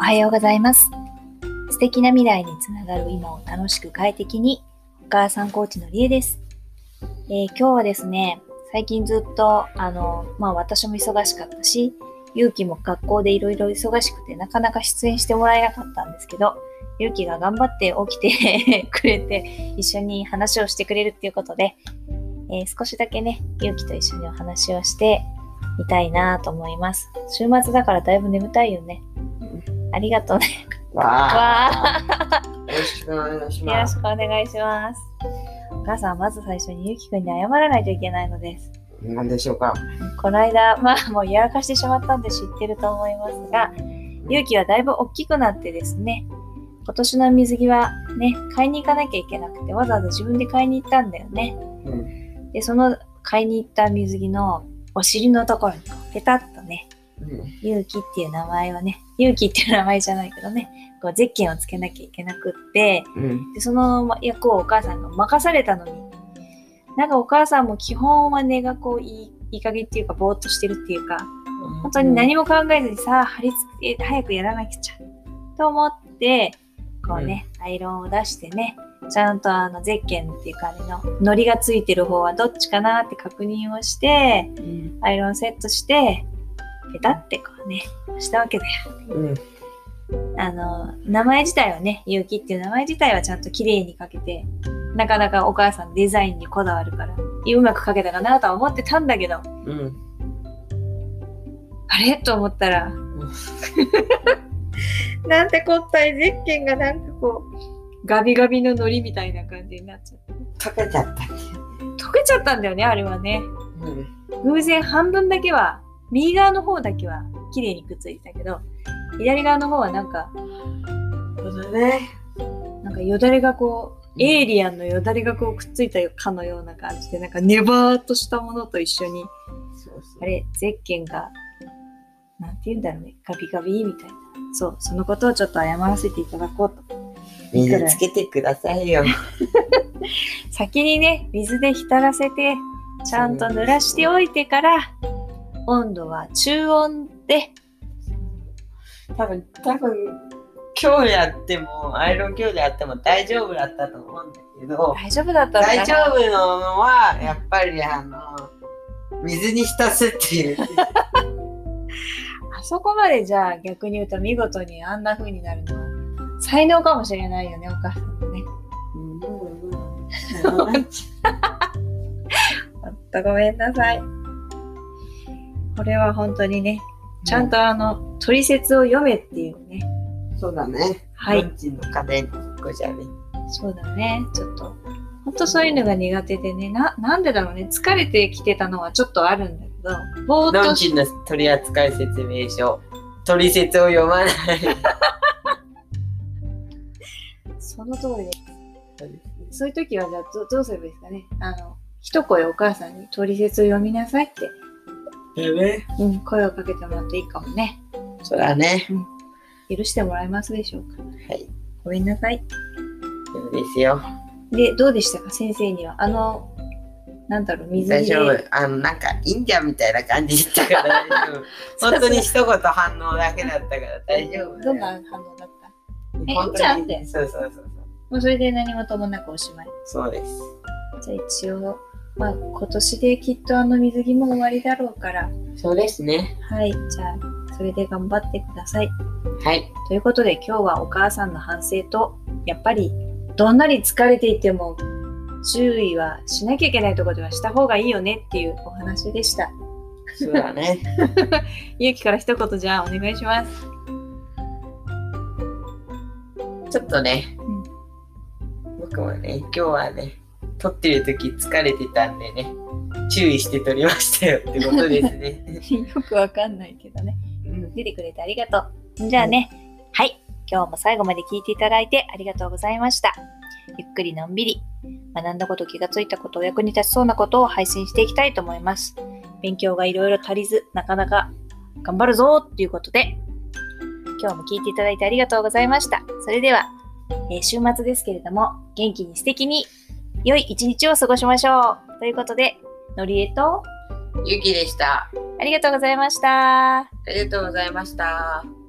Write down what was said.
おはようございます。素敵な未来につながる今を楽しく快適に、お母さんコーチのりえです。えー今日はですね、最近ずっと、あの、まあ私も忙しかったし、ゆうきも学校でいろいろ忙しくてなかなか出演してもらえなかったんですけど、ゆうきが頑張って起きて くれて、一緒に話をしてくれるっていうことで、えー少しだけね、ゆうきと一緒にお話をしてみたいなと思います。週末だからだいぶ眠たいよね。ありがとうね。わわあ。よろしくお願いしよろます。しくお願いします。お母さん、まず最初にゆうきくんに謝らないといけないのです。何でしょうか。この間、まあもうやらかしてしまったんで知ってると思いますが、ゆうきはだいぶ大きくなってですね、今年の水着はね、買いに行かなきゃいけなくて、わざわざ自分で買いに行ったんだよね。うん。で、その買いに行った水着のお尻のところにペタッとね、うん。ゆうきっていう名前をね、ゆうきっていう名前じゃないけどね、こうゼッケンをつけなきゃいけなくって、うん。でその役をお母さんが任されたのに、なんかお母さんも基本は根がこういいいい加減っていうか、ぼーっとしてるっていうか、本当に何も考えずにさあ、貼り付け、早くやらなくちゃ、と思って、こうね、アイロンを出してね、ちゃんとあのゼッケンっていうかあれの、糊がついてる方はどっちかなって確認をして、うん。アイロンセットして、ペタってこうね、したわけだよ。うん。あの、名前自体はね、ゆうきっていう名前自体はちゃんと綺麗にかけて、なかなかお母さんデザインにこだわるから、うまくかけたかなとは思ってたんだけど、うん。あれ？と思ったら、なんてこったいゼッケンがなんかこう、ガビガビの糊みたいな感じになっちゃって。溶けちゃった。溶けちゃったんだよね、あれはね。うん。偶然半分だけは、右側の方だけは綺麗にくっついてたけど、左側の方はなんか、そうだね。なんかよだれがこう、エイリアンのよだれがこうくっついたかのような感じで、なんかネバーっとしたものと一緒に、あれ、ゼッケンが、なんて言うんだろうね、ガビガビみたいな。そう、そのことをちょっと謝らせていただこうと。水つけてくださいよ。先にね、水で浸らせて、ちゃんと濡らしておいてから、温度は中温で、多分、多分、今日やっても、アイロン今日でやっても大丈夫だったと思うんだけど、大丈夫だった大丈夫なのは、やっぱりあの、水に浸すっていう。あそこまでじゃあ逆に言うと見事にあんな風になるのは、才能かもしれないよね、お母さんのね。ほんとごめんなさい。これは本当にね、ちゃんとあの、取説を読めっていうね。そうだね。はいの家電ごじゃね。そうだね。ちょっと、本当そういうのが苦手でね、な、なんでだろうね。疲れてきてたのはちょっとあるんだけど、ぼーっとしの取扱説明書。取説を読まない。その通りです。そういう時はじゃあどどうすればいいですかね。あの、一声お母さんに取説を読みなさいって、ね。うん、声をかけてもらっていいかもね。そうだね。許してもらえますでしょうか。はい。ごめんなさい。そうですよ。で、どうでしたか先生には？あの、なんだろう、水。大丈夫。あの、なんか、いいんじゃんみたいな感じだったから大丈夫。本当に一言反応だけだったから大丈夫だよ。どんな反応だった？えいいんじゃんってそうそうそうそう。もうそれで何事もなくおしまい。そうです。じゃあ一応、まあ今年できっとあの水着も終わりだろうから、そうですね。はい、じゃあそれで頑張ってください。はい。ということで今日はお母さんの反省と、やっぱりどんなに疲れていても注意はしなきゃいけないところではした方がいいよねっていうお話でした。そうだね。ゆうきから一言じゃあお願いします。ちょっとね、うん僕もね、今日はね、撮ってる時疲れてたんでね、注意して撮りましたよってことですね。よくわかんないけどね。うん出てくれてありがとう。じゃあね、はい。今日も最後まで聞いていただいてありがとうございました。ゆっくりのんびり、学んだこと、気がついたこと、お役に立ちそうなことを配信していきたいと思います。勉強がいろいろ足りず、なかなか頑張るぞっていうことで、今日も聞いていただいてありがとうございました。それでは、えー週末ですけれども、元気に素敵に良い一日を過ごしましょう。ということで、のりえと、ゆきでした。ありがとうございました。ありがとうございました。